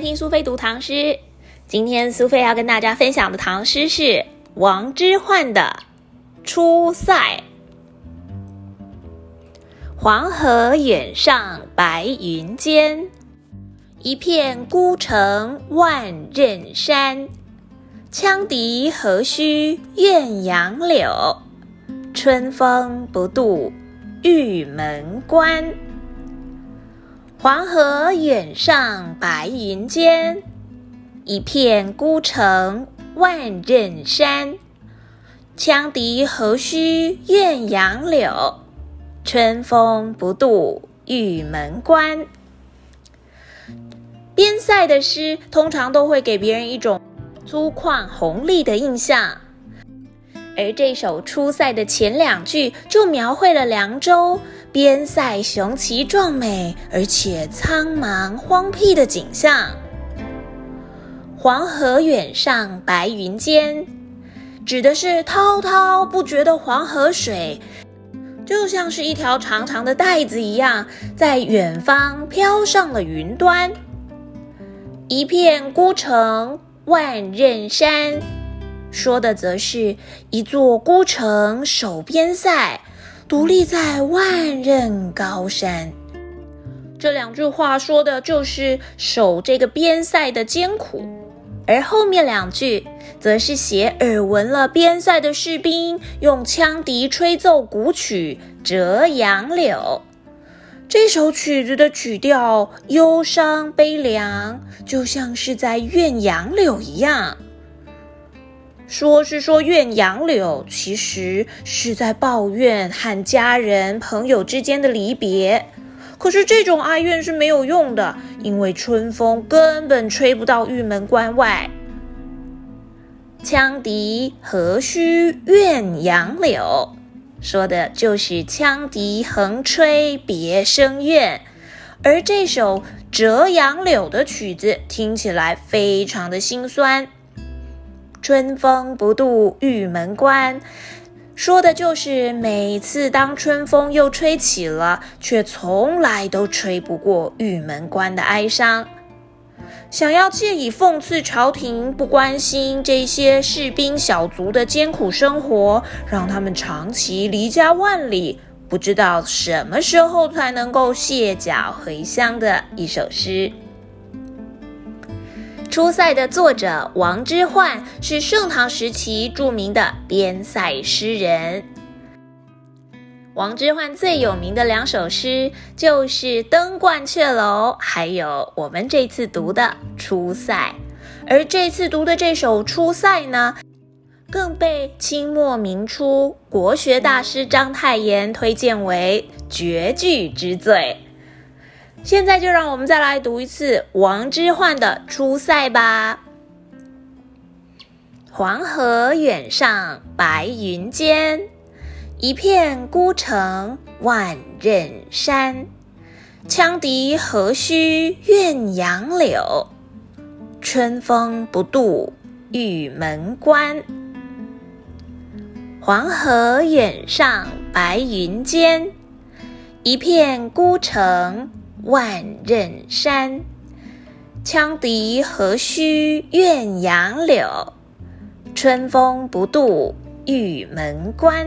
听苏菲读唐诗。今天苏菲要跟大家分享的唐诗是王之涣的《出塞》。黄河远上白云间，一片孤城万仞山。羌笛何须怨杨柳，春风不度玉门关。黄河远上白云间，一片孤城万仞山。羌笛何须怨杨柳，春风不度玉门关。边塞的诗通常都会给别人一种粗犷宏丽的印象，而这首《出塞》的前两句就描绘了凉州。边塞雄奇壮美，而且苍茫荒僻的景象。黄河远上白云间，指的是滔滔不绝的黄河水，就像是一条长长的带子一样，在远方飘上了云端。一片孤城万仞山，说的则是一座孤城守边塞。独立在万仞高山，这两句话说的就是守这个边塞的艰苦，而后面两句则是写耳闻了边塞的士兵用羌笛吹奏古曲《折杨柳》。这首曲子的曲调忧伤悲凉，就像是在怨杨柳一样。说是说怨杨柳，其实是在抱怨和家人朋友之间的离别。可是这种哀怨是没有用的，因为春风根本吹不到玉门关外。羌笛何须怨杨柳，说的就是羌笛横吹别生怨。而这首《折杨柳》的曲子听起来非常的心酸。春风不度玉门关，说的就是每次当春风又吹起了，却从来都吹不过玉门关的哀伤。想要借以讽刺朝廷不关心这些士兵小卒的艰苦生活，让他们长期离家万里，不知道什么时候才能够卸甲回乡的一首诗。《出塞》的作者王之涣是盛唐时期著名的边塞诗人。王之涣最有名的两首诗就是《登鹳雀楼》，还有我们这次读的《出塞》。而这次读的这首《出塞》呢，更被清末明初国学大师章太炎推荐为绝句之最。现在就让我们再来读一次王之涣的《出塞》吧。黄河远上白云间，一片孤城万仞山。羌笛何须怨杨柳，春风不度玉门关。黄河远上白云间，一片孤城。万仞山，羌笛何须怨杨柳，春风不度玉门关。